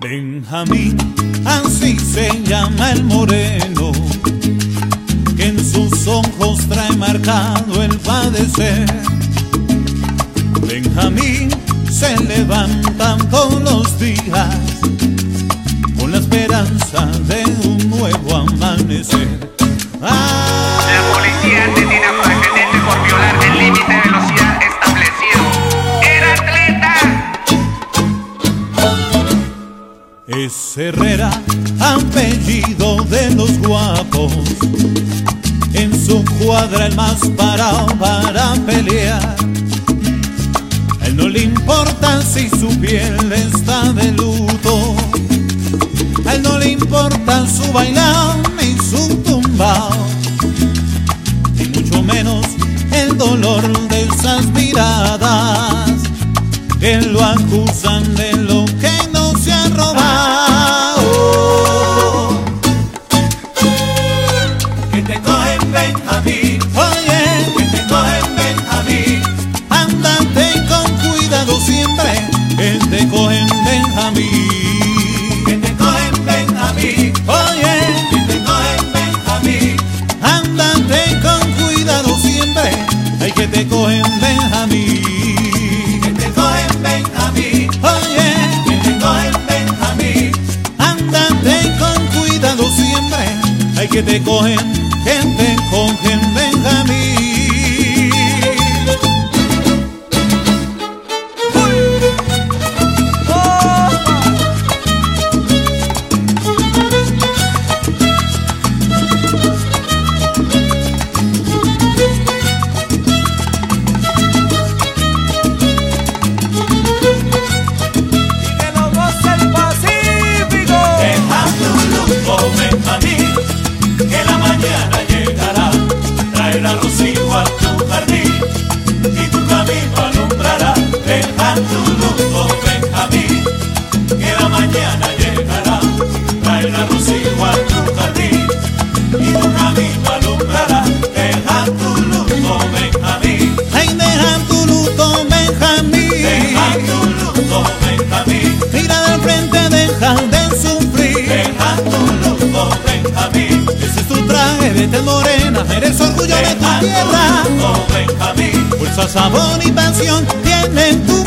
Benjamín, así se llama el moreno, que en sus ojos trae marcado el padecer. Benjamín se levanta todos los días con la esperanza de un nuevo amanecer. La Es Herrera, apellido de los guapos. En su cuadra el más parado para pelear. A él no le importa si su piel está de luto. A él no le importa su bailado ni su tumbao. Ni mucho menos el dolor de esas miradas que lo acusan de lo que no se ha robado. Que te cogen, que te mañana vete morena, eres orgullo de tu tierra. luto, Benjamín. Fuerza, sabor y pasión tiene en tu